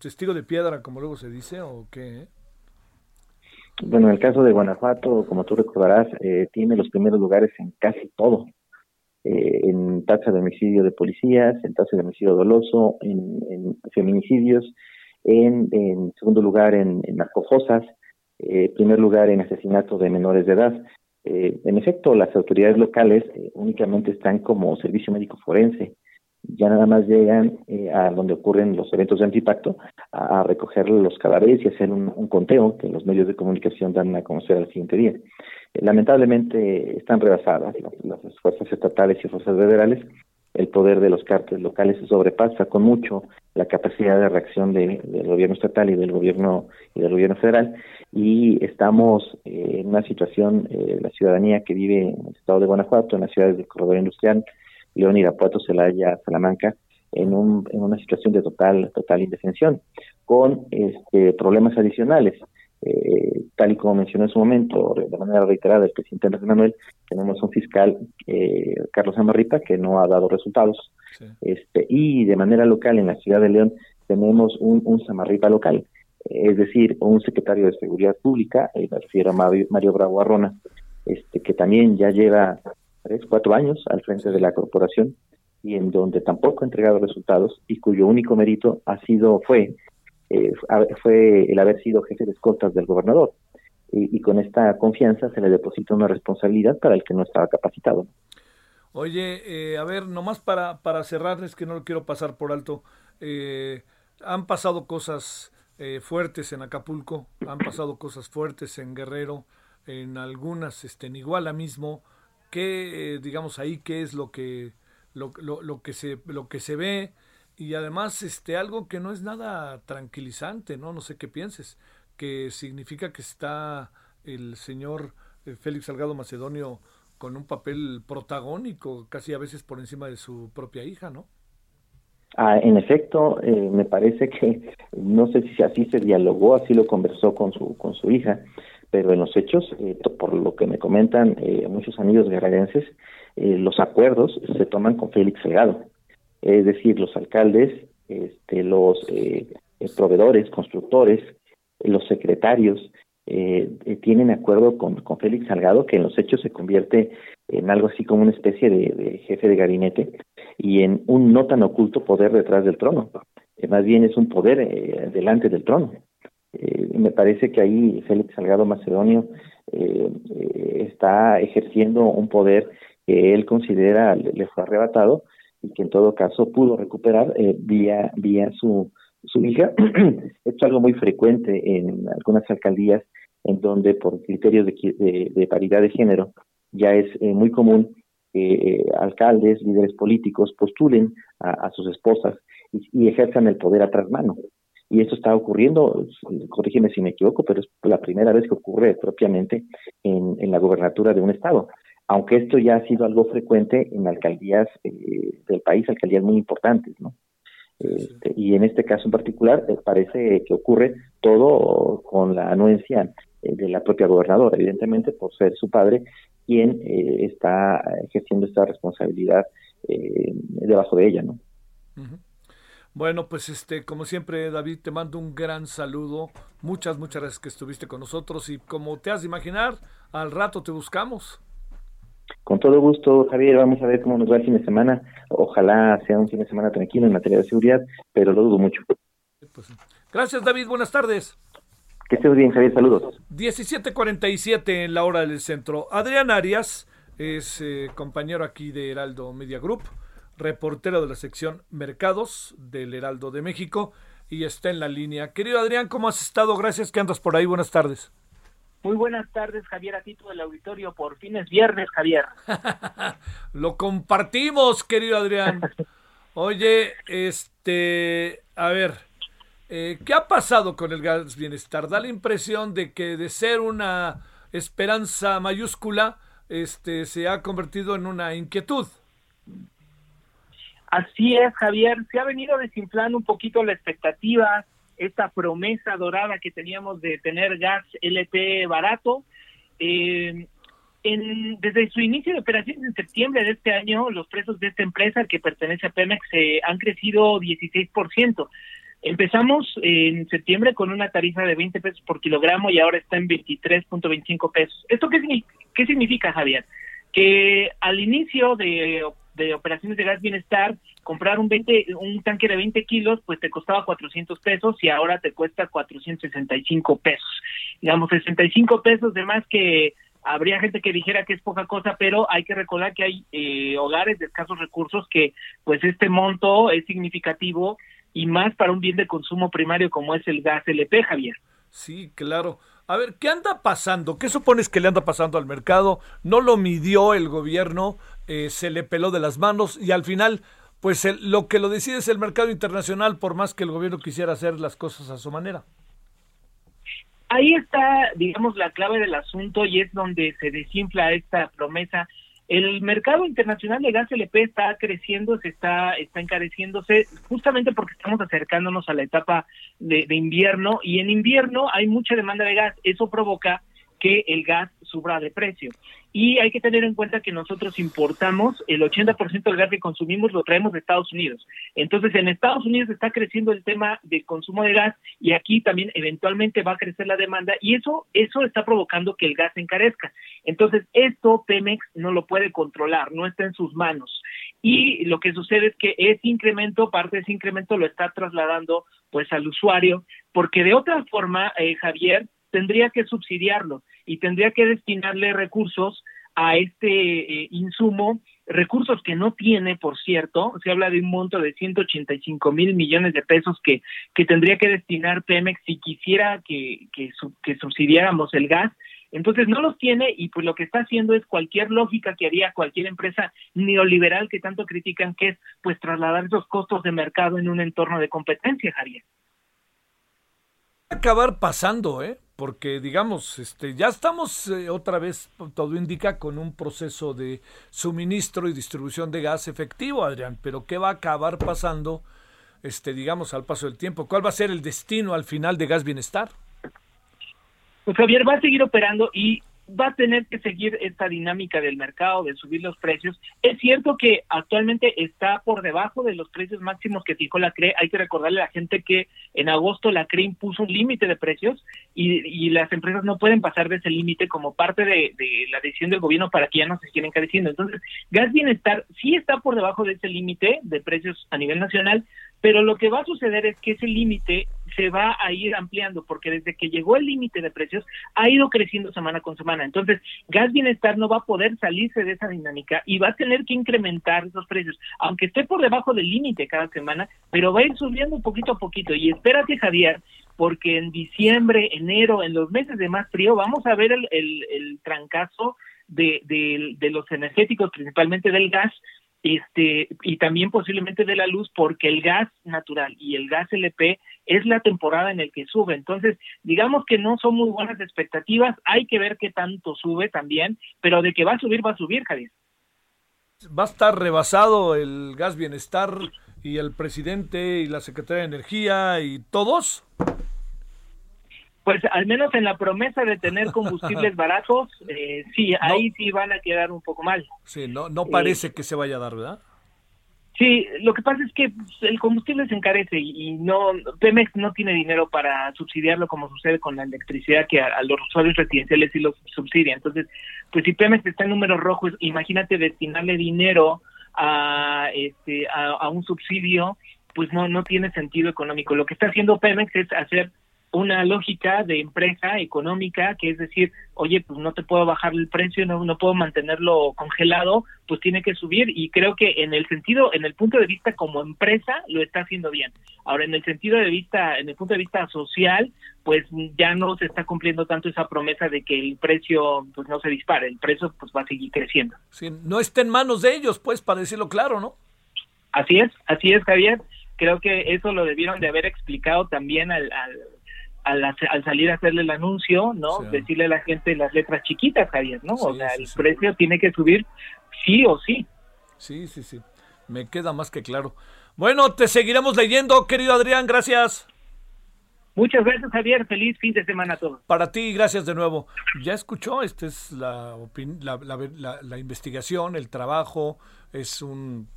testigo de piedra, como luego se dice, o qué? Bueno, en el caso de Guanajuato, como tú recordarás, eh, tiene los primeros lugares en casi todo. Eh, en tasa de homicidio de policías, en tasa de homicidio doloso, en, feminicidios, en, segundo lugar en, en narcofosas, eh, primer lugar en asesinato de menores de edad. Eh, en efecto, las autoridades locales eh, únicamente están como servicio médico forense. Ya nada más llegan eh, a donde ocurren los eventos de antipacto a, recoger los cadáveres y hacer un, conteo que los medios de comunicación dan a conocer al siguiente día. lamentablemente están rebasadas las, fuerzas estatales y fuerzas federales el poder de los cárteles locales sobrepasa con mucho la capacidad de reacción del gobierno estatal y del gobierno y del gobierno federal. Y estamos en una situación eh, la ciudadanía que vive en el estado de Guanajuato en las ciudades del corredor industrial León Irapuato Celaya Salamanca en, un, en una situación de total total indefensión con este, problemas adicionales eh, tal y como mencionó en su momento, de manera reiterada, el presidente Andrés Manuel, tenemos un fiscal, eh, Carlos Amarripa, que no ha dado resultados. este Y de manera local, en la ciudad de León, tenemos un, un Samarripa local, es decir, un secretario de Seguridad Pública, eh, me refiero a Mario, Bravo Arrona, este, que también ya lleva tres, cuatro años al frente de la corporación y en donde tampoco ha entregado resultados y cuyo único mérito ha sido, fue eh, fue el haber sido jefe de escoltas del gobernador. Y, con esta confianza se le deposita una responsabilidad para el que no estaba capacitado. Oye, eh, a ver, nomás para, para cerrarles, que no lo quiero pasar por alto, eh, han pasado cosas fuertes en Acapulco, han pasado cosas fuertes en Guerrero, en algunas este, en Iguala mismo. ¿Qué, digamos ahí, qué es lo que, lo, lo, lo que, se, lo que se ve? Y además este algo que no es nada tranquilizante, ¿no? No sé qué pienses, que significa que está el señor eh, Félix Salgado Macedonio con un papel protagónico, casi a veces por encima de su propia hija, ¿no? Ah, en efecto, eh, me parece que no sé si así se dialogó, así lo conversó con su con su hija, pero en los hechos, eh, por lo que me comentan muchos amigos guerrerenses, los acuerdos se toman con Félix Salgado es decir, los alcaldes, este, los eh, proveedores, constructores, los secretarios, eh, eh, tienen acuerdo con, con Félix Salgado, que en los hechos se convierte en algo así como una especie de, jefe de gabinete y en un no tan oculto poder detrás del trono. más bien es un poder delante del trono. me parece que ahí Félix Salgado Macedonio está ejerciendo un poder que él considera le fue arrebatado y que en todo caso pudo recuperar eh, vía, vía su, su hija. (clears throat) Esto es algo muy frecuente en algunas alcaldías en donde por criterios de, de, paridad de género ya es eh, muy común que eh, alcaldes, líderes políticos postulen a, sus esposas y, ejerzan el poder a mano. Y esto está ocurriendo, corrígeme si me equivoco, pero es la primera vez que ocurre propiamente en, en la gobernatura de un estado aunque esto ya ha sido algo frecuente en alcaldías eh, del país, alcaldías muy importantes, ¿no? Este, y en este caso en particular eh, parece que ocurre todo con la anuencia eh, de la propia gobernadora, evidentemente por ser su padre quien está ejerciendo esta responsabilidad debajo de ella, ¿no? Bueno, pues este, como siempre, David, te mando un gran saludo. Muchas, muchas gracias que estuviste con nosotros y como te has de imaginar, al rato te buscamos. Con todo gusto, Javier, vamos a ver cómo nos va el fin de semana. Ojalá sea un fin de semana tranquilo en materia de seguridad, pero lo dudo mucho. Pues, gracias, David. Buenas tardes. Que estés bien, Javier. Saludos. 17:47 en la hora del centro. Adrián Arias es eh, compañero aquí de Heraldo Media Group, reportero de la sección Mercados del Heraldo de México y está en la línea. Querido Adrián, ¿cómo has estado? Gracias que andas por ahí. Buenas tardes. Muy buenas tardes, Javier, a ti todo el auditorio. Por fin es viernes, Javier. (laughs) Lo compartimos, querido Adrián. Oye, este, a ver, eh, ¿qué ha pasado con el gas bienestar? Da la impresión de que de ser una esperanza mayúscula, este, se ha convertido en una inquietud. Así es, Javier. Se ha venido desinflando un poquito la expectativa, esta promesa dorada que teníamos de tener gas LP barato. Eh, en, desde su inicio de operaciones en septiembre de este año, los precios de esta empresa que pertenece a Pemex eh, han crecido 16%. Empezamos en septiembre con una tarifa de 20 pesos por kilogramo y ahora está en 23.25 pesos. ¿Esto qué, qué significa, Javier? Que al inicio de, de operaciones de gas bienestar, comprar un 20, un tanque de 20 kilos, pues te costaba 400 pesos y ahora te cuesta 465 pesos. Digamos, 65 pesos de más que habría gente que dijera que es poca cosa, pero hay que recordar que hay eh, hogares de escasos recursos que pues este monto es significativo y más para un bien de consumo primario como es el gas LP, Javier. Sí, claro. A ver, ¿qué anda pasando? ¿Qué supones que le anda pasando al mercado? No lo midió el gobierno, eh, se le peló de las manos y al final, pues lo que lo decide es el mercado internacional, por más que el gobierno quisiera hacer las cosas a su manera. Ahí está, digamos, la clave del asunto y es donde se desinfla esta promesa el mercado internacional de gas LP está creciendo, se está, está encareciéndose, justamente porque estamos acercándonos a la etapa de, de invierno y en invierno hay mucha demanda de gas. Eso provoca que el gas suba de precio. Y hay que tener en cuenta que nosotros importamos el 80% del gas que consumimos lo traemos de Estados Unidos. Entonces, en Estados Unidos está creciendo el tema del consumo de gas y aquí también eventualmente va a crecer la demanda y eso eso está provocando que el gas se encarezca. Entonces, esto Pemex no lo puede controlar, no está en sus manos. Y lo que sucede es que ese incremento, parte de ese incremento lo está trasladando pues al usuario, porque de otra forma, eh, Javier, tendría que subsidiarlo y tendría que destinarle recursos a este eh, insumo, recursos que no tiene, por cierto, se habla de un monto de 185 mil millones de pesos que, que tendría que destinar Pemex si quisiera que, que, que subsidiáramos el gas, entonces no los tiene y pues lo que está haciendo es cualquier lógica que haría cualquier empresa neoliberal que tanto critican, que es pues trasladar esos costos de mercado en un entorno de competencia, Javier. Acabar pasando, ¿eh? Porque digamos, este, ya estamos eh, otra vez, todo indica, con un proceso de suministro y distribución de gas efectivo, Adrián, pero ¿qué va a acabar pasando, este, digamos, al paso del tiempo? ¿Cuál va a ser el destino al final de Gas Bienestar? Pues Javier va a seguir operando y va a tener que seguir esta dinámica del mercado de subir los precios. Es cierto que actualmente está por debajo de los precios máximos que fijó la CRE. Hay que recordarle a la gente que en agosto la CRE impuso un límite de precios y, las empresas no pueden pasar de ese límite como parte de, la decisión del gobierno para que ya no se sigan encareciendo. Entonces, Gas Bienestar sí está por debajo de ese límite de precios a nivel nacional, pero lo que va a suceder es que ese límite se va a ir ampliando, porque desde que llegó el límite de precios ha ido creciendo semana con semana. Entonces, Gas Bienestar no va a poder salirse de esa dinámica y va a tener que incrementar esos precios, aunque esté por debajo del límite cada semana, pero va a ir subiendo poquito a poquito. Y espérate, Javier, porque en diciembre, enero, en los meses de más frío, vamos a ver el, el, trancazo de, de los energéticos, principalmente del gas, este y también posiblemente de la luz porque el gas natural y el gas LP es la temporada en el que sube. Entonces, digamos que no son muy buenas expectativas, hay que ver qué tanto sube también, pero de que va a subir, va a subir, Javier. ¿Va a estar rebasado el gas bienestar y el presidente y la secretaria de Energía y todos? Pues al menos en la promesa de tener (laughs) combustibles baratos, eh, sí, ahí sí van a quedar un poco mal. Sí, no, no parece eh, que se vaya a dar, ¿verdad? Sí, lo que pasa es que pues, el combustible se encarece y no Pemex no tiene dinero para subsidiarlo como sucede con la electricidad que a, los usuarios residenciales sí lo subsidia. Entonces, pues si Pemex está en números rojos, imagínate destinarle dinero a este a un subsidio, pues no no tiene sentido económico. Lo que está haciendo Pemex es hacer una lógica de empresa económica, que es decir, oye, pues no te puedo bajar el precio, no, no puedo mantenerlo congelado, pues tiene que subir y creo que en el sentido, en el punto de vista como empresa, lo está haciendo bien. Ahora, en el sentido de vista, en el punto de vista social, pues ya no se está cumpliendo tanto esa promesa de que el precio pues no se dispare, el precio pues va a seguir creciendo. Sí, no está en manos de ellos, pues, para decirlo claro, ¿no? Así es, así es, Javier. Creo que eso lo debieron de haber explicado también al al, al, salir a hacerle el anuncio, ¿no? Decirle a la gente las letras chiquitas, Javier, ¿no? o sea, el precio tiene que subir sí o sí. Sí, sí, sí. Me queda más que claro. Bueno, te seguiremos leyendo, querido Adrián, gracias. Muchas gracias, Javier. Feliz fin de semana a todos. Para ti, gracias de nuevo. Ya escuchó, esta es la, la, la, investigación, el trabajo, es un,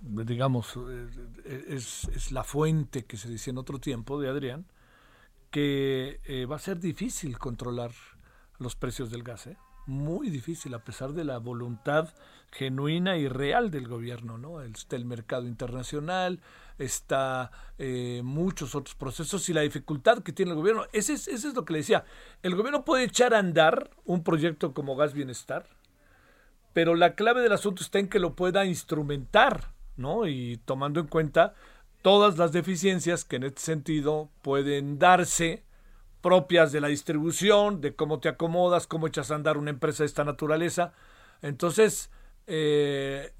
digamos, eh, es, es, la fuente que se decía en otro tiempo de Adrián, que eh, va a ser difícil controlar los precios del gas. ¿eh? muy difícil a pesar de la voluntad genuina y real del gobierno, ¿no? Está el mercado internacional, está eh, muchos otros procesos y la dificultad que tiene el gobierno. Ese es, es lo que le decía. El gobierno puede echar a andar un proyecto como Gas Bienestar, pero la clave del asunto está en que lo pueda instrumentar, ¿no? Y tomando en cuenta todas las deficiencias que en este sentido pueden darse propias de la distribución, de cómo te acomodas, cómo echas a andar una empresa de esta naturaleza. Entonces, eh,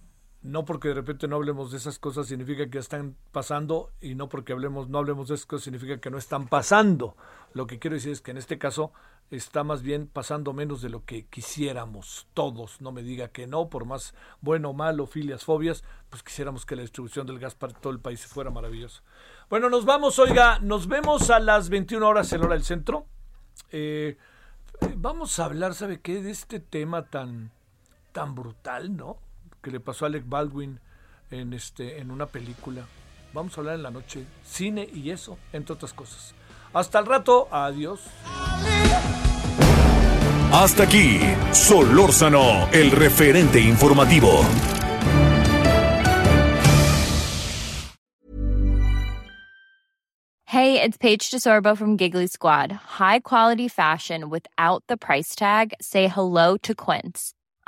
no porque de repente no hablemos de esas cosas significa que están pasando y no porque hablemos no hablemos de esas cosas significa que no están pasando. Lo que quiero decir es que en este caso está más bien pasando menos de lo que quisiéramos todos. No me diga que no, por más bueno, malo, filias, fobias, pues quisiéramos que la distribución del gas para todo el país fuera maravillosa. Bueno, nos vamos, oiga, nos vemos a las 21 horas en hora del centro. Eh, vamos a hablar, ¿sabe qué? De este tema tan, tan brutal, ¿no? Que le pasó a Alec Baldwin en, este, en una película. Vamos a hablar en la noche, cine y eso, entre otras cosas. Hasta el rato, adiós. Hasta aquí, Solórzano, el referente informativo. Hey, it's Paige DeSorbo from Giggly Squad. High quality fashion without the price tag. Say hello to Quince.